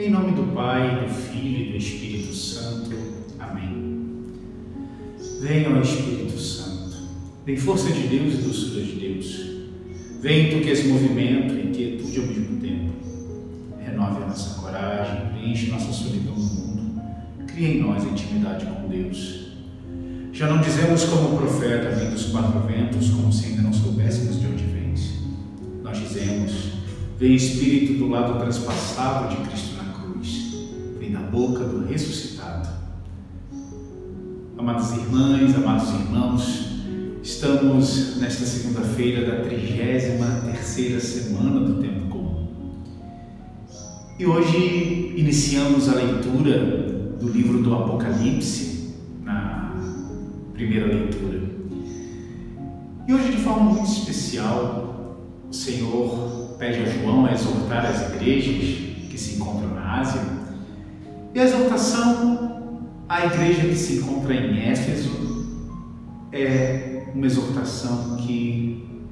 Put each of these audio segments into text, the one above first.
Em nome do Pai, do Filho e do Espírito Santo. Amém. Venha, Espírito Santo. Vem força de Deus e doçura de Deus. Vem tu que és movimento e quietude ao mesmo tempo. Renove a nossa coragem, preenche nossa solidão no mundo. Cria em nós intimidade com Deus. Já não dizemos como o profeta vem dos quatro ventos, como se ainda não soubéssemos de onde vens. Nós dizemos, vem Espírito do lado transpassado de Cristo na vem da boca do ressuscitado. Amadas irmãs, amados irmãos, estamos nesta segunda-feira da 33 terceira semana do tempo comum. E hoje iniciamos a leitura do livro do Apocalipse, na primeira leitura. E hoje, de forma muito especial, o Senhor pede a João a exortar as igrejas que se encontram na Ásia. E a exortação à igreja que se encontra em Éfeso é uma exortação que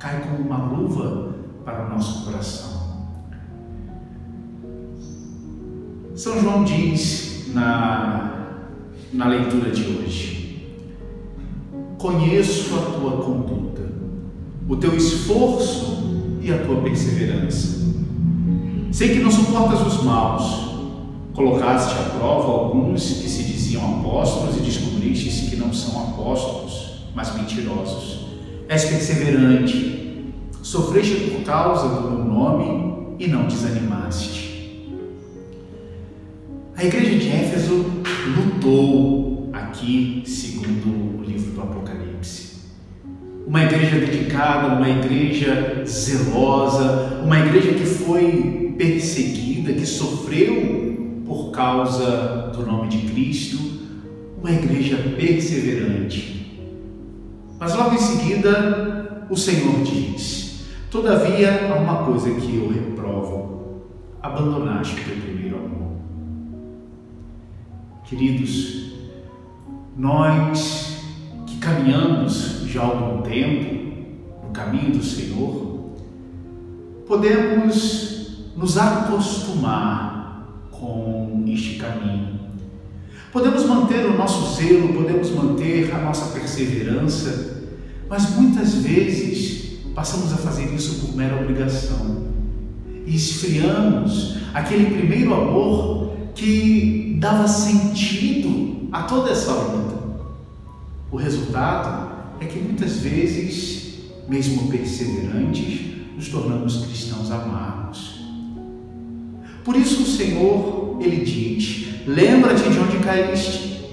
cai como uma luva para o nosso coração. São João diz na, na leitura de hoje: Conheço a tua conduta, o teu esforço e a tua perseverança. Sei que não suportas os maus. Colocaste à prova alguns que se diziam apóstolos e descobriste que não são apóstolos, mas mentirosos. És perseverante, sofreste por causa do meu nome e não desanimaste. A igreja de Éfeso lutou aqui, segundo o livro do Apocalipse. Uma igreja dedicada, uma igreja zelosa, uma igreja que foi perseguida, que sofreu por causa do nome de Cristo, uma igreja perseverante. Mas logo em seguida, o Senhor diz: Todavia há uma coisa que eu reprovo: abandonaste o teu primeiro amor. Queridos, nós que caminhamos já há algum tempo no caminho do Senhor, podemos nos acostumar com este caminho. Podemos manter o nosso zelo, podemos manter a nossa perseverança, mas muitas vezes passamos a fazer isso por mera obrigação e esfriamos aquele primeiro amor que dava sentido a toda essa luta. O resultado é que muitas vezes, mesmo perseverantes, nos tornamos cristãos amargos. Por isso o Senhor, ele diz: lembra-te de onde caíste,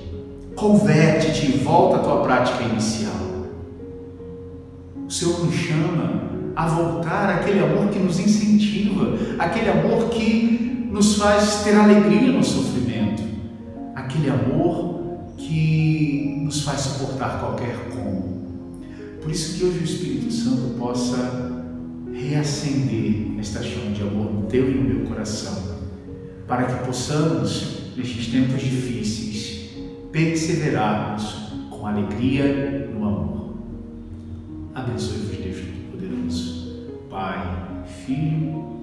converte-te e volta à tua prática inicial. O Senhor nos chama a voltar àquele amor que nos incentiva, aquele amor que nos faz ter alegria no sofrimento, aquele amor que nos faz suportar qualquer como. Por isso que hoje o Espírito Santo possa reacender esta chama de amor no teu e no meu coração, para que possamos, nestes tempos difíceis, perseverarmos com alegria no amor. Abençoe-vos, Deus Todo-Poderoso, Pai, Filho